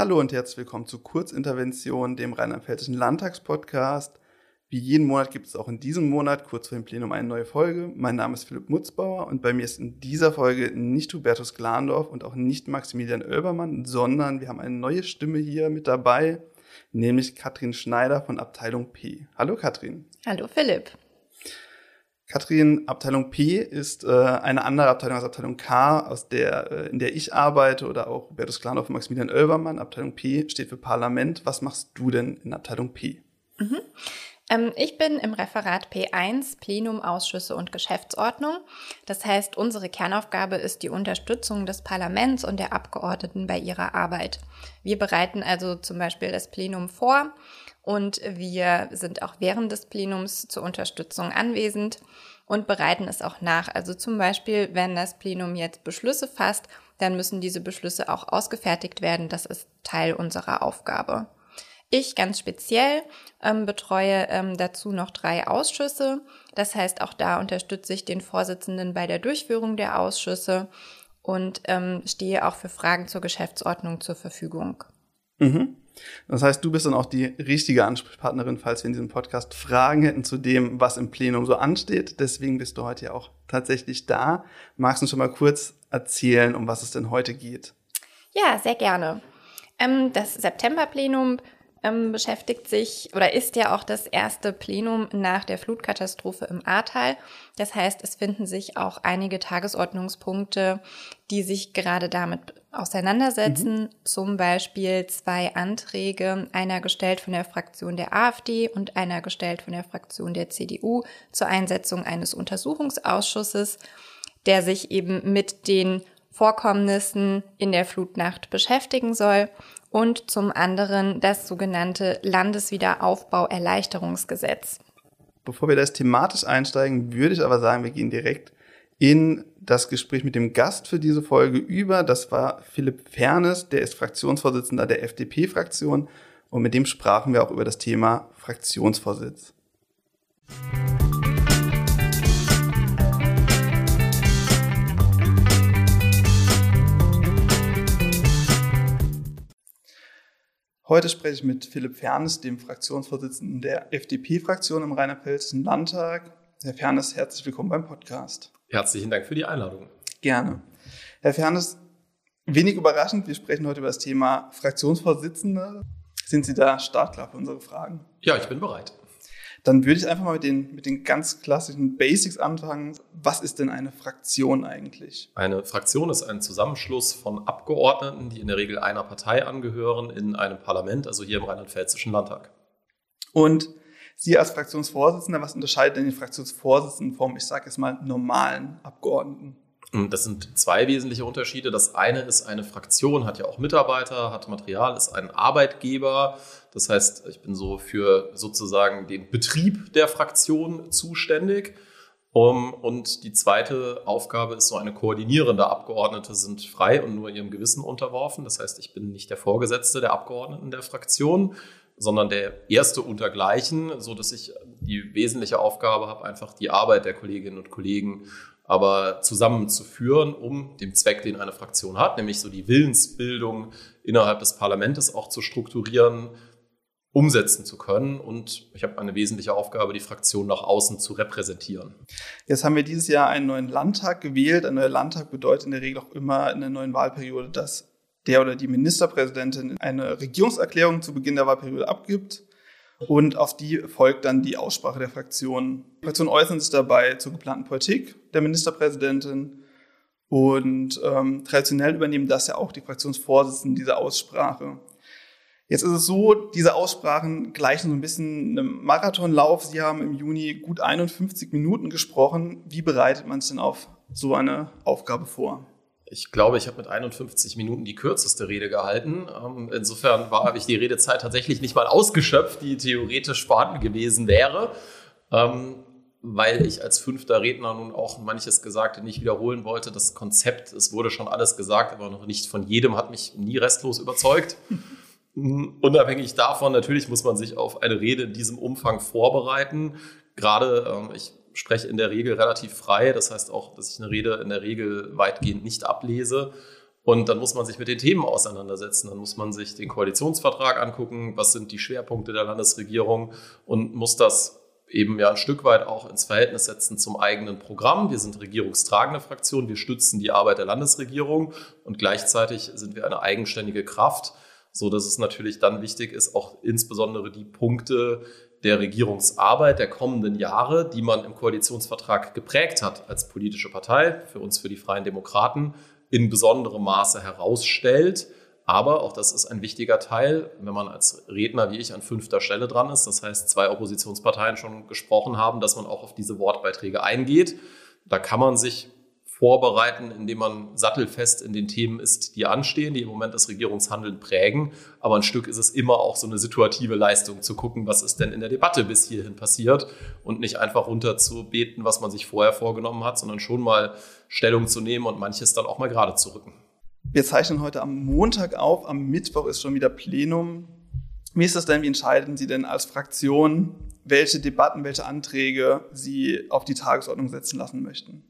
Hallo und herzlich willkommen zu Kurzintervention, dem Rheinland-Pfälzischen Landtagspodcast. Wie jeden Monat gibt es auch in diesem Monat kurz vor dem Plenum eine neue Folge. Mein Name ist Philipp Mutzbauer und bei mir ist in dieser Folge nicht Hubertus Glandorf und auch nicht Maximilian Oelbermann, sondern wir haben eine neue Stimme hier mit dabei, nämlich Katrin Schneider von Abteilung P. Hallo Katrin. Hallo Philipp. Katrin, Abteilung P ist äh, eine andere Abteilung als Abteilung K, aus der, äh, in der ich arbeite, oder auch Hubertus Klanhoff und Maximilian Oelbermann. Abteilung P steht für Parlament. Was machst du denn in Abteilung P? Mhm. Ähm, ich bin im Referat P1, Plenum, Ausschüsse und Geschäftsordnung. Das heißt, unsere Kernaufgabe ist die Unterstützung des Parlaments und der Abgeordneten bei ihrer Arbeit. Wir bereiten also zum Beispiel das Plenum vor und wir sind auch während des Plenums zur Unterstützung anwesend und bereiten es auch nach. Also zum Beispiel, wenn das Plenum jetzt Beschlüsse fasst, dann müssen diese Beschlüsse auch ausgefertigt werden. Das ist Teil unserer Aufgabe. Ich ganz speziell ähm, betreue ähm, dazu noch drei Ausschüsse. Das heißt, auch da unterstütze ich den Vorsitzenden bei der Durchführung der Ausschüsse und ähm, stehe auch für Fragen zur Geschäftsordnung zur Verfügung. Mhm. Das heißt, du bist dann auch die richtige Ansprechpartnerin, falls wir in diesem Podcast Fragen hätten zu dem, was im Plenum so ansteht. Deswegen bist du heute ja auch tatsächlich da. Magst du uns schon mal kurz erzählen, um was es denn heute geht? Ja, sehr gerne. Ähm, das Septemberplenum ähm, beschäftigt sich oder ist ja auch das erste Plenum nach der Flutkatastrophe im Ahrtal. Das heißt, es finden sich auch einige Tagesordnungspunkte, die sich gerade damit auseinandersetzen. Mhm. Zum Beispiel zwei Anträge, einer gestellt von der Fraktion der AfD und einer gestellt von der Fraktion der CDU zur Einsetzung eines Untersuchungsausschusses, der sich eben mit den Vorkommnissen in der Flutnacht beschäftigen soll und zum anderen das sogenannte Landeswiederaufbauerleichterungsgesetz. Bevor wir das thematisch einsteigen, würde ich aber sagen, wir gehen direkt in das Gespräch mit dem Gast für diese Folge über. Das war Philipp Fernes, der ist Fraktionsvorsitzender der FDP-Fraktion und mit dem sprachen wir auch über das Thema Fraktionsvorsitz. Heute spreche ich mit Philipp Fernes, dem Fraktionsvorsitzenden der FDP-Fraktion im Rheinland-Pfälzischen Landtag. Herr Fernes, herzlich willkommen beim Podcast. Herzlichen Dank für die Einladung. Gerne. Herr Fernes, wenig überraschend, wir sprechen heute über das Thema Fraktionsvorsitzende. Sind Sie da startklar für unsere Fragen? Ja, ich bin bereit. Dann würde ich einfach mal mit den, mit den ganz klassischen Basics anfangen. Was ist denn eine Fraktion eigentlich? Eine Fraktion ist ein Zusammenschluss von Abgeordneten, die in der Regel einer Partei angehören, in einem Parlament, also hier im Rheinland-Pfälzischen Landtag. Und Sie als Fraktionsvorsitzender, was unterscheidet denn die Fraktionsvorsitzenden vom, ich sage jetzt mal, normalen Abgeordneten? Das sind zwei wesentliche Unterschiede. Das eine ist, eine Fraktion hat ja auch Mitarbeiter, hat Material, ist ein Arbeitgeber. Das heißt, ich bin so für sozusagen den Betrieb der Fraktion zuständig. und die zweite Aufgabe ist so eine koordinierende. Abgeordnete sind frei und nur ihrem Gewissen unterworfen. Das heißt, ich bin nicht der Vorgesetzte der Abgeordneten der Fraktion, sondern der erste untergleichen, so dass ich die wesentliche Aufgabe habe, einfach die Arbeit der Kolleginnen und Kollegen aber zusammenzuführen, um dem Zweck, den eine Fraktion hat, nämlich so die Willensbildung innerhalb des Parlaments auch zu strukturieren, umsetzen zu können. Und ich habe eine wesentliche Aufgabe, die Fraktion nach außen zu repräsentieren. Jetzt haben wir dieses Jahr einen neuen Landtag gewählt. Ein neuer Landtag bedeutet in der Regel auch immer in der neuen Wahlperiode, dass der oder die Ministerpräsidentin eine Regierungserklärung zu Beginn der Wahlperiode abgibt. Und auf die folgt dann die Aussprache der Fraktionen. Die Fraktionen äußern sich dabei zur geplanten Politik der Ministerpräsidentin. Und ähm, traditionell übernehmen das ja auch die Fraktionsvorsitzenden diese Aussprache. Jetzt ist es so, diese Aussprachen gleichen so ein bisschen einem Marathonlauf. Sie haben im Juni gut 51 Minuten gesprochen. Wie bereitet man sich denn auf so eine Aufgabe vor? Ich glaube, ich habe mit 51 Minuten die kürzeste Rede gehalten. Ähm, insofern war, habe ich die Redezeit tatsächlich nicht mal ausgeschöpft, die theoretisch vorhanden gewesen wäre, ähm, weil ich als fünfter Redner nun auch manches Gesagte nicht wiederholen wollte. Das Konzept, es wurde schon alles gesagt, aber noch nicht von jedem, hat mich nie restlos überzeugt. Unabhängig davon, natürlich muss man sich auf eine Rede in diesem Umfang vorbereiten. Gerade, ähm, ich spreche in der Regel relativ frei. Das heißt auch, dass ich eine Rede in der Regel weitgehend nicht ablese. Und dann muss man sich mit den Themen auseinandersetzen. Dann muss man sich den Koalitionsvertrag angucken, was sind die Schwerpunkte der Landesregierung und muss das eben ja ein Stück weit auch ins Verhältnis setzen zum eigenen Programm. Wir sind regierungstragende Fraktion, wir stützen die Arbeit der Landesregierung und gleichzeitig sind wir eine eigenständige Kraft, so dass es natürlich dann wichtig ist, auch insbesondere die Punkte der Regierungsarbeit der kommenden Jahre, die man im Koalitionsvertrag geprägt hat als politische Partei, für uns für die Freien Demokraten, in besonderem Maße herausstellt aber auch das ist ein wichtiger Teil, wenn man als Redner wie ich an fünfter Stelle dran ist, das heißt zwei Oppositionsparteien schon gesprochen haben, dass man auch auf diese Wortbeiträge eingeht. Da kann man sich vorbereiten, indem man sattelfest in den Themen ist, die anstehen, die im Moment das Regierungshandeln prägen. Aber ein Stück ist es immer auch so eine situative Leistung zu gucken, was ist denn in der Debatte bis hierhin passiert und nicht einfach runter zu beten, was man sich vorher vorgenommen hat, sondern schon mal Stellung zu nehmen und manches dann auch mal gerade zu rücken. Wir zeichnen heute am Montag auf, am Mittwoch ist schon wieder Plenum. Wie ist das denn, wie entscheiden Sie denn als Fraktion, welche Debatten, welche Anträge Sie auf die Tagesordnung setzen lassen möchten?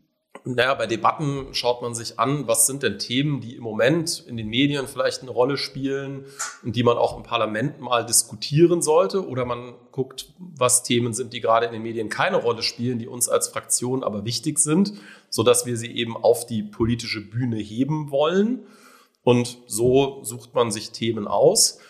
Naja, bei Debatten schaut man sich an, was sind denn Themen, die im Moment in den Medien vielleicht eine Rolle spielen und die man auch im Parlament mal diskutieren sollte. Oder man guckt, was Themen sind, die gerade in den Medien keine Rolle spielen, die uns als Fraktion aber wichtig sind, sodass wir sie eben auf die politische Bühne heben wollen. Und so sucht man sich Themen aus.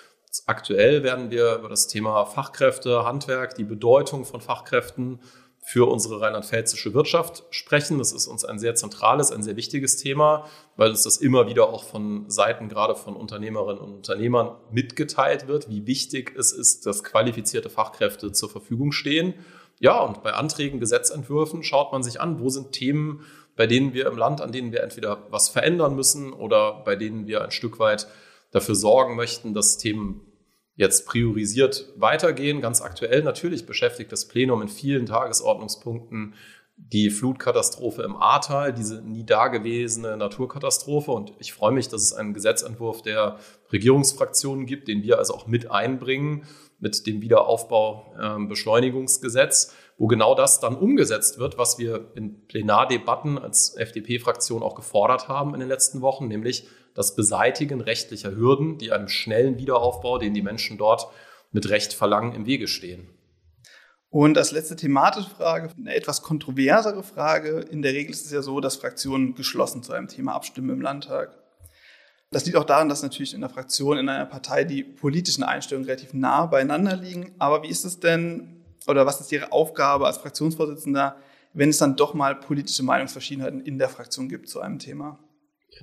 Aktuell werden wir über das Thema Fachkräfte, Handwerk, die Bedeutung von Fachkräften für unsere rheinland-pfälzische Wirtschaft sprechen. Das ist uns ein sehr zentrales, ein sehr wichtiges Thema, weil uns das immer wieder auch von Seiten gerade von Unternehmerinnen und Unternehmern mitgeteilt wird, wie wichtig es ist, dass qualifizierte Fachkräfte zur Verfügung stehen. Ja, und bei Anträgen, Gesetzentwürfen schaut man sich an, wo sind Themen, bei denen wir im Land, an denen wir entweder was verändern müssen oder bei denen wir ein Stück weit dafür sorgen möchten, dass Themen jetzt priorisiert weitergehen. Ganz aktuell natürlich beschäftigt das Plenum in vielen Tagesordnungspunkten die Flutkatastrophe im Ahrtal, diese nie dagewesene Naturkatastrophe. Und ich freue mich, dass es einen Gesetzentwurf der Regierungsfraktionen gibt, den wir also auch mit einbringen mit dem Wiederaufbau-Beschleunigungsgesetz, ähm, wo genau das dann umgesetzt wird, was wir in Plenardebatten als FDP-Fraktion auch gefordert haben in den letzten Wochen, nämlich das Beseitigen rechtlicher Hürden, die einem schnellen Wiederaufbau, den die Menschen dort mit Recht verlangen, im Wege stehen. Und als letzte thematische Frage, eine etwas kontroversere Frage. In der Regel ist es ja so, dass Fraktionen geschlossen zu einem Thema abstimmen im Landtag. Das liegt auch daran, dass natürlich in der Fraktion, in einer Partei die politischen Einstellungen relativ nah beieinander liegen. Aber wie ist es denn, oder was ist Ihre Aufgabe als Fraktionsvorsitzender, wenn es dann doch mal politische Meinungsverschiedenheiten in der Fraktion gibt zu einem Thema?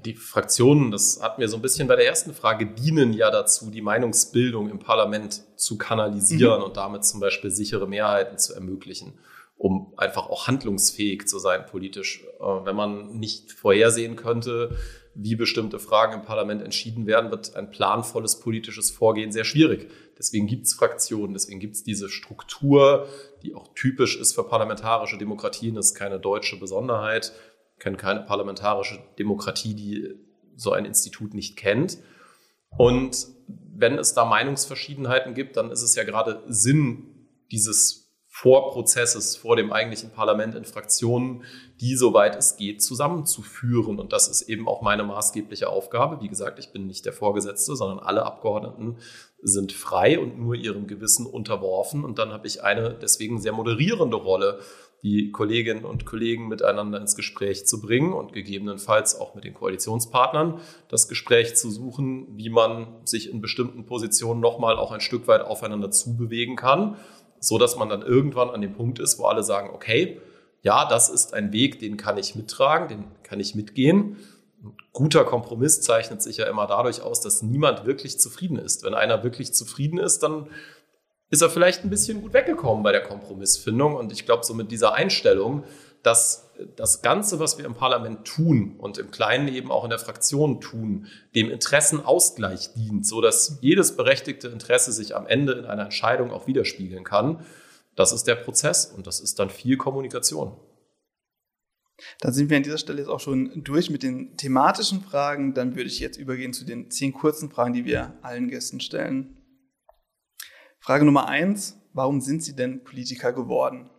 Die Fraktionen, das hatten wir so ein bisschen bei der ersten Frage, dienen ja dazu, die Meinungsbildung im Parlament zu kanalisieren mhm. und damit zum Beispiel sichere Mehrheiten zu ermöglichen, um einfach auch handlungsfähig zu sein politisch. Äh, wenn man nicht vorhersehen könnte, wie bestimmte Fragen im Parlament entschieden werden, wird ein planvolles politisches Vorgehen sehr schwierig. Deswegen gibt es Fraktionen, deswegen gibt es diese Struktur, die auch typisch ist für parlamentarische Demokratien. Das ist keine deutsche Besonderheit kenne keine parlamentarische Demokratie, die so ein Institut nicht kennt. Und wenn es da Meinungsverschiedenheiten gibt, dann ist es ja gerade Sinn dieses Vorprozesses vor dem eigentlichen Parlament in Fraktionen, die, soweit es geht, zusammenzuführen. Und das ist eben auch meine maßgebliche Aufgabe. Wie gesagt, ich bin nicht der Vorgesetzte, sondern alle Abgeordneten sind frei und nur ihrem Gewissen unterworfen. Und dann habe ich eine deswegen sehr moderierende Rolle die Kolleginnen und Kollegen miteinander ins Gespräch zu bringen und gegebenenfalls auch mit den Koalitionspartnern das Gespräch zu suchen, wie man sich in bestimmten Positionen nochmal auch ein Stück weit aufeinander zubewegen kann, so dass man dann irgendwann an dem Punkt ist, wo alle sagen, okay, ja, das ist ein Weg, den kann ich mittragen, den kann ich mitgehen. Ein guter Kompromiss zeichnet sich ja immer dadurch aus, dass niemand wirklich zufrieden ist. Wenn einer wirklich zufrieden ist, dann ist er vielleicht ein bisschen gut weggekommen bei der Kompromissfindung. Und ich glaube, so mit dieser Einstellung, dass das Ganze, was wir im Parlament tun und im Kleinen eben auch in der Fraktion tun, dem Interessenausgleich dient, so dass jedes berechtigte Interesse sich am Ende in einer Entscheidung auch widerspiegeln kann. Das ist der Prozess und das ist dann viel Kommunikation. Dann sind wir an dieser Stelle jetzt auch schon durch mit den thematischen Fragen. Dann würde ich jetzt übergehen zu den zehn kurzen Fragen, die wir allen Gästen stellen. Frage Nummer eins, warum sind Sie denn Politiker geworden?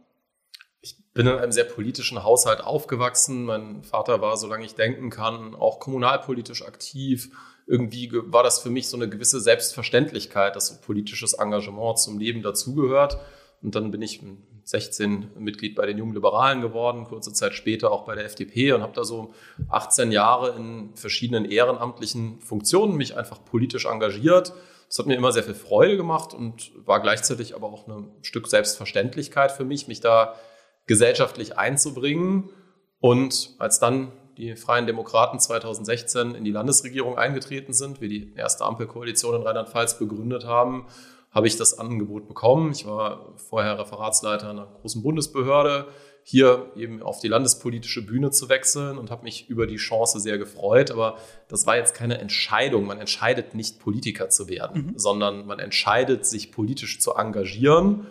Ich bin in einem sehr politischen Haushalt aufgewachsen. Mein Vater war, solange ich denken kann, auch kommunalpolitisch aktiv. Irgendwie war das für mich so eine gewisse Selbstverständlichkeit, dass so politisches Engagement zum Leben dazugehört. Und dann bin ich 16 Mitglied bei den Jungen Liberalen geworden, kurze Zeit später auch bei der FDP und habe da so 18 Jahre in verschiedenen ehrenamtlichen Funktionen mich einfach politisch engagiert. Das hat mir immer sehr viel Freude gemacht und war gleichzeitig aber auch ein Stück Selbstverständlichkeit für mich, mich da gesellschaftlich einzubringen. Und als dann die Freien Demokraten 2016 in die Landesregierung eingetreten sind, wir die erste Ampelkoalition in Rheinland-Pfalz begründet haben, habe ich das Angebot bekommen. Ich war vorher Referatsleiter einer großen Bundesbehörde, hier eben auf die landespolitische Bühne zu wechseln und habe mich über die Chance sehr gefreut. Aber das war jetzt keine Entscheidung. Man entscheidet nicht, Politiker zu werden, mhm. sondern man entscheidet, sich politisch zu engagieren.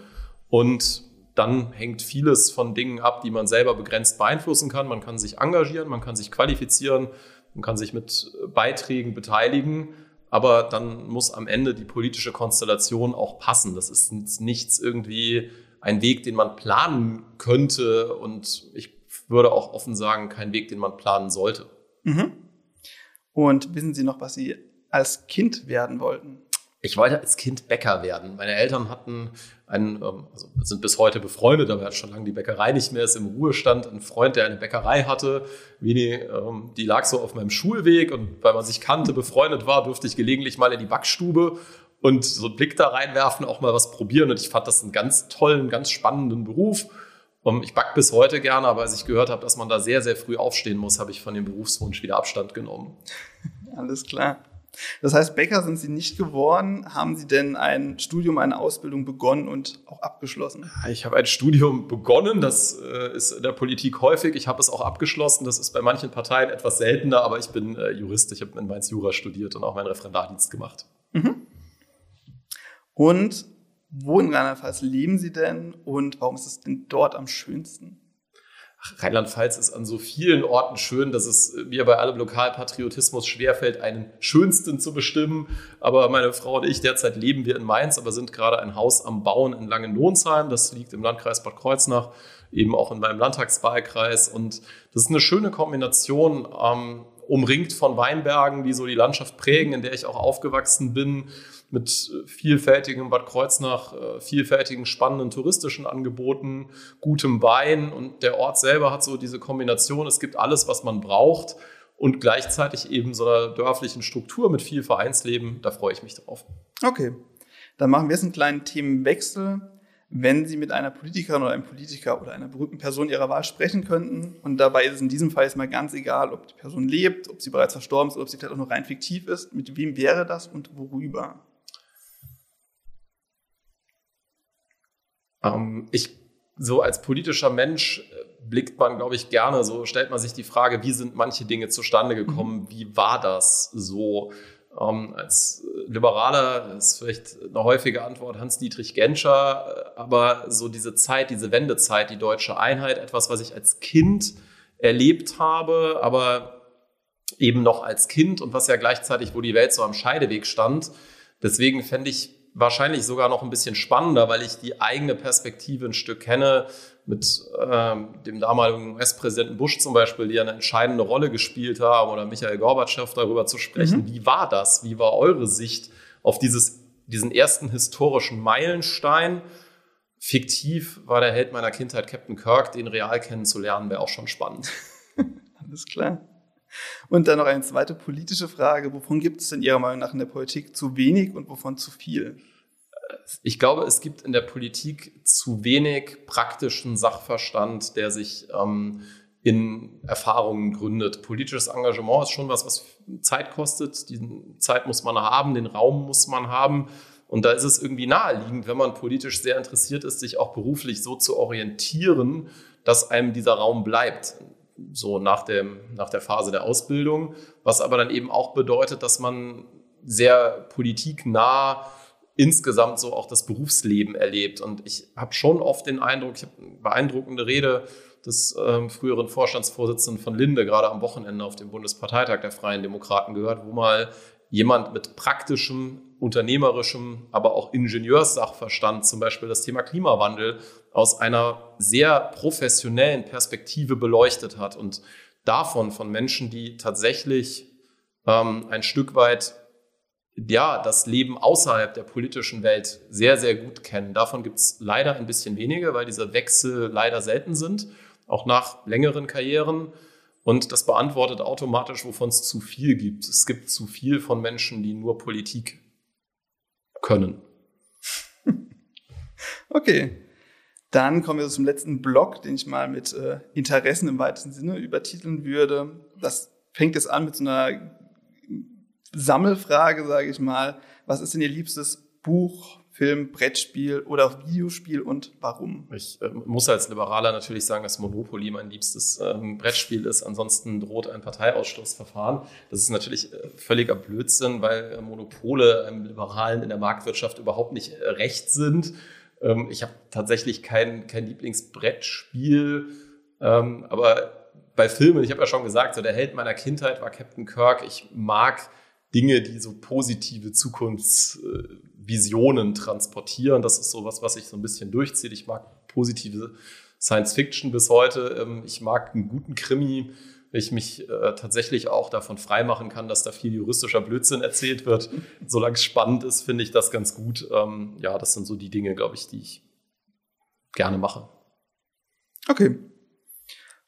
Und dann hängt vieles von Dingen ab, die man selber begrenzt beeinflussen kann. Man kann sich engagieren, man kann sich qualifizieren, man kann sich mit Beiträgen beteiligen aber dann muss am Ende die politische Konstellation auch passen. Das ist nichts irgendwie ein Weg, den man planen könnte und ich würde auch offen sagen, kein Weg, den man planen sollte. Mhm. Und wissen Sie noch, was Sie als Kind werden wollten? Ich wollte als Kind Bäcker werden. Meine Eltern hatten einen, ähm, also sind bis heute befreundet, aber er hat schon lange die Bäckerei nicht mehr, ist im Ruhestand. Ein Freund, der eine Bäckerei hatte, Vini, ähm, die lag so auf meinem Schulweg und weil man sich kannte, befreundet war, durfte ich gelegentlich mal in die Backstube und so einen Blick da reinwerfen, auch mal was probieren. Und ich fand das einen ganz tollen, ganz spannenden Beruf. Und ich back bis heute gerne, aber als ich gehört habe, dass man da sehr, sehr früh aufstehen muss, habe ich von dem Berufswunsch wieder Abstand genommen. Alles klar. Das heißt, Bäcker sind Sie nicht geworden. Haben Sie denn ein Studium, eine Ausbildung begonnen und auch abgeschlossen? Ich habe ein Studium begonnen. Das äh, ist in der Politik häufig. Ich habe es auch abgeschlossen. Das ist bei manchen Parteien etwas seltener, aber ich bin äh, Jurist. Ich habe in Mainz Jura studiert und auch meinen Referendardienst gemacht. Mhm. Und wo in Rheinland-Pfalz leben Sie denn und warum ist es denn dort am schönsten? Rheinland-Pfalz ist an so vielen Orten schön, dass es mir bei allem Lokalpatriotismus schwerfällt, einen schönsten zu bestimmen. Aber meine Frau und ich, derzeit leben wir in Mainz, aber sind gerade ein Haus am Bauen in Langenlohnsheim. Das liegt im Landkreis Bad Kreuznach, eben auch in meinem Landtagswahlkreis. Und das ist eine schöne Kombination, ähm, umringt von Weinbergen, die so die Landschaft prägen, in der ich auch aufgewachsen bin mit vielfältigem Bad Kreuznach, äh, vielfältigen spannenden touristischen Angeboten, gutem Wein und der Ort selber hat so diese Kombination, es gibt alles, was man braucht und gleichzeitig eben so einer dörflichen Struktur mit viel Vereinsleben, da freue ich mich drauf. Okay, dann machen wir jetzt einen kleinen Themenwechsel wenn Sie mit einer Politikerin oder einem Politiker oder einer berühmten Person Ihrer Wahl sprechen könnten. Und dabei ist es in diesem Fall jetzt mal ganz egal, ob die Person lebt, ob sie bereits verstorben ist oder ob sie vielleicht auch nur rein fiktiv ist. Mit wem wäre das und worüber? Ähm, ich, so als politischer Mensch äh, blickt man, glaube ich, gerne, so stellt man sich die Frage, wie sind manche Dinge zustande gekommen? Mhm. Wie war das so? Ähm, als Liberaler ist vielleicht eine häufige Antwort Hans-Dietrich Genscher, äh, aber so diese Zeit, diese Wendezeit, die deutsche Einheit, etwas, was ich als Kind erlebt habe, aber eben noch als Kind und was ja gleichzeitig, wo die Welt so am Scheideweg stand. Deswegen fände ich wahrscheinlich sogar noch ein bisschen spannender, weil ich die eigene Perspektive ein Stück kenne, mit ähm, dem damaligen US-Präsidenten Bush zum Beispiel, die eine entscheidende Rolle gespielt haben, oder Michael Gorbatschow darüber zu sprechen. Mhm. Wie war das? Wie war eure Sicht auf dieses, diesen ersten historischen Meilenstein? Fiktiv war der Held meiner Kindheit Captain Kirk, den real kennenzulernen, wäre auch schon spannend. Alles klar. Und dann noch eine zweite politische Frage. Wovon gibt es denn Ihrer Meinung nach in der Politik zu wenig und wovon zu viel? Ich glaube, es gibt in der Politik zu wenig praktischen Sachverstand, der sich ähm, in Erfahrungen gründet. Politisches Engagement ist schon was, was Zeit kostet. Die Zeit muss man haben, den Raum muss man haben. Und da ist es irgendwie naheliegend, wenn man politisch sehr interessiert ist, sich auch beruflich so zu orientieren, dass einem dieser Raum bleibt so nach, dem, nach der Phase der Ausbildung, was aber dann eben auch bedeutet, dass man sehr politiknah insgesamt so auch das Berufsleben erlebt. Und ich habe schon oft den Eindruck, ich habe eine beeindruckende Rede des ähm, früheren Vorstandsvorsitzenden von Linde gerade am Wochenende auf dem Bundesparteitag der Freien Demokraten gehört, wo mal jemand mit praktischem unternehmerischem, aber auch Ingenieurssachverstand, zum Beispiel das Thema Klimawandel, aus einer sehr professionellen Perspektive beleuchtet hat und davon von Menschen, die tatsächlich ähm, ein Stück weit ja, das Leben außerhalb der politischen Welt sehr, sehr gut kennen. Davon gibt es leider ein bisschen weniger, weil diese Wechsel leider selten sind, auch nach längeren Karrieren. Und das beantwortet automatisch, wovon es zu viel gibt. Es gibt zu viel von Menschen, die nur Politik können. Okay. Dann kommen wir zum letzten Block, den ich mal mit äh, Interessen im weitesten Sinne übertiteln würde. Das fängt jetzt an mit so einer Sammelfrage, sage ich mal. Was ist denn Ihr liebstes Buch, Film, Brettspiel oder Videospiel und warum? Ich äh, muss als Liberaler natürlich sagen, dass Monopoly mein liebstes ähm, Brettspiel ist. Ansonsten droht ein Parteiausschlussverfahren. Das ist natürlich äh, völliger Blödsinn, weil äh, Monopole einem Liberalen in der Marktwirtschaft überhaupt nicht äh, recht sind. Ähm, ich habe tatsächlich kein, kein Lieblingsbrettspiel, ähm, aber bei Filmen, ich habe ja schon gesagt, so der Held meiner Kindheit war Captain Kirk. Ich mag Dinge, die so positive Zukunftsvisionen transportieren. Das ist so was, was sich so ein bisschen durchzieht. Ich mag positive Science Fiction bis heute. Ähm, ich mag einen guten Krimi, wenn ich mich äh, tatsächlich auch davon freimachen kann, dass da viel juristischer Blödsinn erzählt wird. Solange es spannend ist, finde ich das ganz gut. Ähm, ja, das sind so die Dinge, glaube ich, die ich gerne mache. Okay.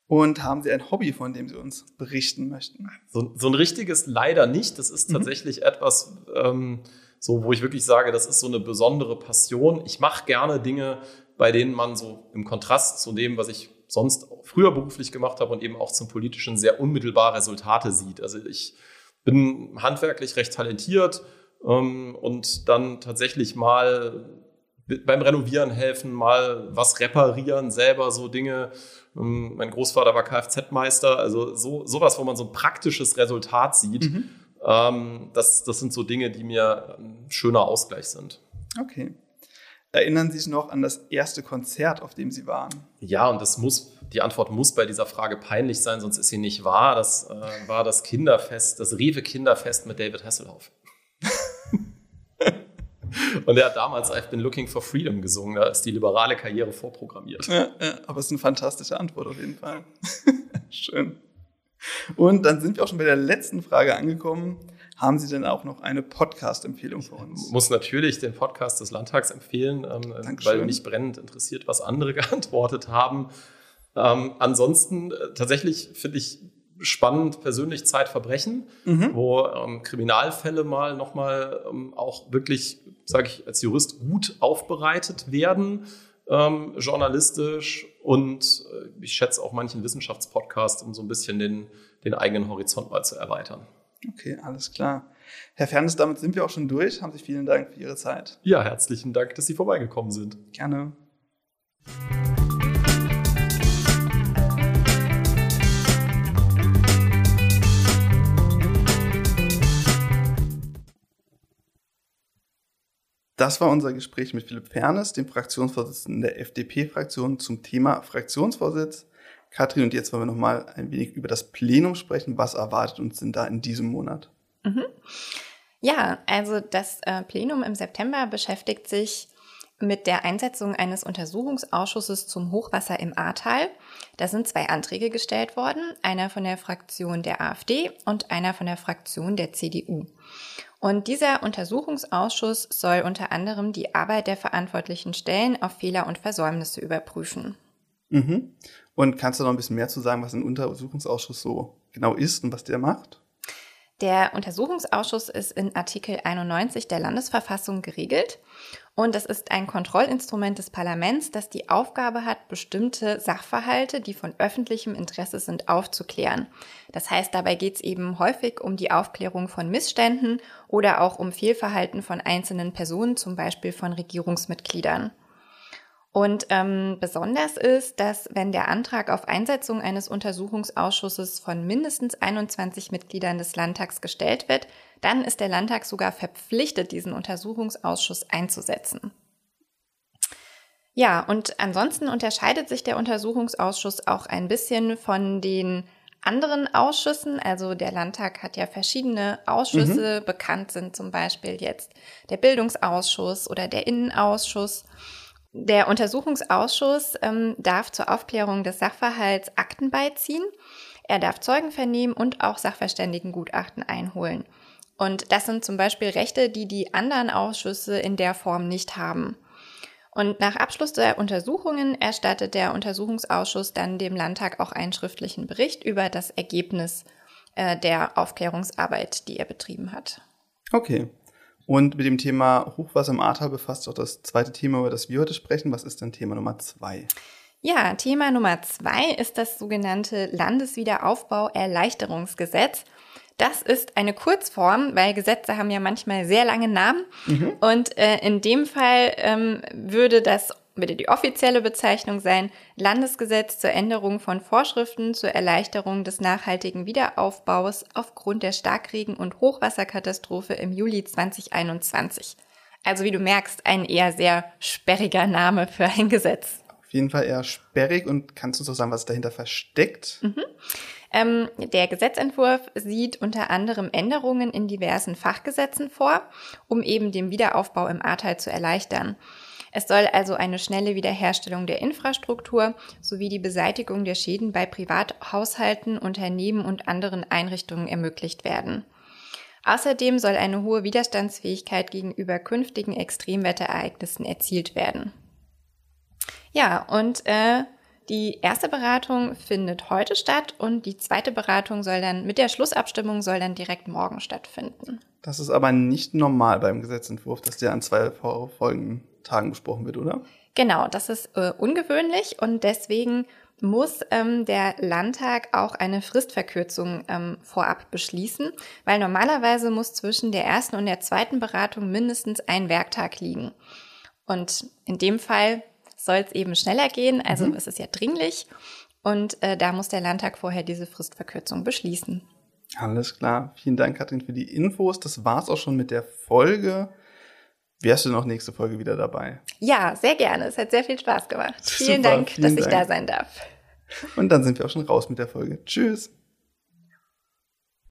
Und haben Sie ein Hobby, von dem Sie uns berichten möchten? So, so ein richtiges leider nicht. Das ist mhm. tatsächlich mhm. etwas, ähm, so, wo ich wirklich sage, das ist so eine besondere Passion. Ich mache gerne Dinge, bei denen man so im Kontrast zu dem, was ich sonst früher beruflich gemacht habe und eben auch zum politischen sehr unmittelbar Resultate sieht. Also ich bin handwerklich recht talentiert ähm, und dann tatsächlich mal beim Renovieren helfen, mal was reparieren, selber so Dinge. Ähm, mein Großvater war Kfz-Meister, also so sowas, wo man so ein praktisches Resultat sieht. Mhm. Ähm, das, das sind so Dinge, die mir ein schöner Ausgleich sind. Okay. Erinnern Sie sich noch an das erste Konzert, auf dem Sie waren? Ja, und das muss, die Antwort muss bei dieser Frage peinlich sein, sonst ist sie nicht wahr. Das äh, war das Kinderfest, das Rewe Kinderfest mit David Hasselhoff. Und er hat damals I've been looking for freedom gesungen. Da ist die liberale Karriere vorprogrammiert. Ja, ja, aber es ist eine fantastische Antwort auf jeden Fall. Schön. Und dann sind wir auch schon bei der letzten Frage angekommen. Haben Sie denn auch noch eine Podcast-Empfehlung für uns? Ich muss natürlich den Podcast des Landtags empfehlen, ähm, weil mich brennend interessiert, was andere geantwortet haben. Ähm, ansonsten äh, tatsächlich finde ich spannend persönlich Zeitverbrechen, mhm. wo ähm, Kriminalfälle mal nochmal ähm, auch wirklich, sage ich als Jurist, gut aufbereitet werden, ähm, journalistisch und äh, ich schätze auch manchen Wissenschaftspodcast, um so ein bisschen den, den eigenen Horizont mal zu erweitern. Okay, alles klar. Herr Ferndes, damit sind wir auch schon durch. Haben Sie vielen Dank für Ihre Zeit. Ja, herzlichen Dank, dass Sie vorbeigekommen sind. Gerne. Das war unser Gespräch mit Philipp Fernes, dem Fraktionsvorsitzenden der FDP-Fraktion zum Thema Fraktionsvorsitz. Katrin, und jetzt wollen wir noch mal ein wenig über das Plenum sprechen. Was erwartet uns denn da in diesem Monat? Mhm. Ja, also das äh, Plenum im September beschäftigt sich mit der Einsetzung eines Untersuchungsausschusses zum Hochwasser im Ahrtal. Da sind zwei Anträge gestellt worden, einer von der Fraktion der AfD und einer von der Fraktion der CDU. Und dieser Untersuchungsausschuss soll unter anderem die Arbeit der verantwortlichen Stellen auf Fehler und Versäumnisse überprüfen. Mhm. Und kannst du noch ein bisschen mehr zu sagen, was ein Untersuchungsausschuss so genau ist und was der macht? Der Untersuchungsausschuss ist in Artikel 91 der Landesverfassung geregelt und es ist ein Kontrollinstrument des Parlaments, das die Aufgabe hat, bestimmte Sachverhalte, die von öffentlichem Interesse sind, aufzuklären. Das heißt, dabei geht es eben häufig um die Aufklärung von Missständen oder auch um Fehlverhalten von einzelnen Personen, zum Beispiel von Regierungsmitgliedern. Und ähm, besonders ist, dass wenn der Antrag auf Einsetzung eines Untersuchungsausschusses von mindestens 21 Mitgliedern des Landtags gestellt wird, dann ist der Landtag sogar verpflichtet, diesen Untersuchungsausschuss einzusetzen. Ja, und ansonsten unterscheidet sich der Untersuchungsausschuss auch ein bisschen von den anderen Ausschüssen. Also der Landtag hat ja verschiedene Ausschüsse. Mhm. Bekannt sind zum Beispiel jetzt der Bildungsausschuss oder der Innenausschuss. Der Untersuchungsausschuss ähm, darf zur Aufklärung des Sachverhalts Akten beiziehen. Er darf Zeugen vernehmen und auch Sachverständigengutachten einholen. Und das sind zum Beispiel Rechte, die die anderen Ausschüsse in der Form nicht haben. Und nach Abschluss der Untersuchungen erstattet der Untersuchungsausschuss dann dem Landtag auch einen schriftlichen Bericht über das Ergebnis äh, der Aufklärungsarbeit, die er betrieben hat. Okay. Und mit dem Thema Hochwasser im Ahrtal befasst auch das zweite Thema, über das wir heute sprechen. Was ist denn Thema Nummer zwei? Ja, Thema Nummer zwei ist das sogenannte Landeswiederaufbau-Erleichterungsgesetz. Das ist eine Kurzform, weil Gesetze haben ja manchmal sehr lange Namen. Mhm. Und äh, in dem Fall ähm, würde das würde die offizielle Bezeichnung sein Landesgesetz zur Änderung von Vorschriften zur Erleichterung des nachhaltigen Wiederaufbaus aufgrund der Starkregen- und Hochwasserkatastrophe im Juli 2021. Also wie du merkst, ein eher sehr sperriger Name für ein Gesetz. Auf jeden Fall eher sperrig und kannst du uns auch sagen, was dahinter versteckt? Mhm. Ähm, der Gesetzentwurf sieht unter anderem Änderungen in diversen Fachgesetzen vor, um eben den Wiederaufbau im Ahrtal zu erleichtern. Es soll also eine schnelle Wiederherstellung der Infrastruktur sowie die Beseitigung der Schäden bei Privathaushalten, Unternehmen und anderen Einrichtungen ermöglicht werden. Außerdem soll eine hohe Widerstandsfähigkeit gegenüber künftigen Extremwetterereignissen erzielt werden. Ja, und äh, die erste Beratung findet heute statt und die zweite Beratung soll dann mit der Schlussabstimmung soll dann direkt morgen stattfinden. Das ist aber nicht normal beim Gesetzentwurf, dass der an zwei folgenden Tagen besprochen wird, oder? Genau, das ist äh, ungewöhnlich und deswegen muss ähm, der Landtag auch eine Fristverkürzung ähm, vorab beschließen, weil normalerweise muss zwischen der ersten und der zweiten Beratung mindestens ein Werktag liegen. Und in dem Fall soll es eben schneller gehen. Also mhm. es ist ja dringlich. Und äh, da muss der Landtag vorher diese Fristverkürzung beschließen. Alles klar. Vielen Dank, Katrin, für die Infos. Das war's auch schon mit der Folge. Wärst du noch nächste Folge wieder dabei? Ja, sehr gerne. Es hat sehr viel Spaß gemacht. Vielen Super, Dank, vielen dass Dank. ich da sein darf. Und dann sind wir auch schon raus mit der Folge. Tschüss.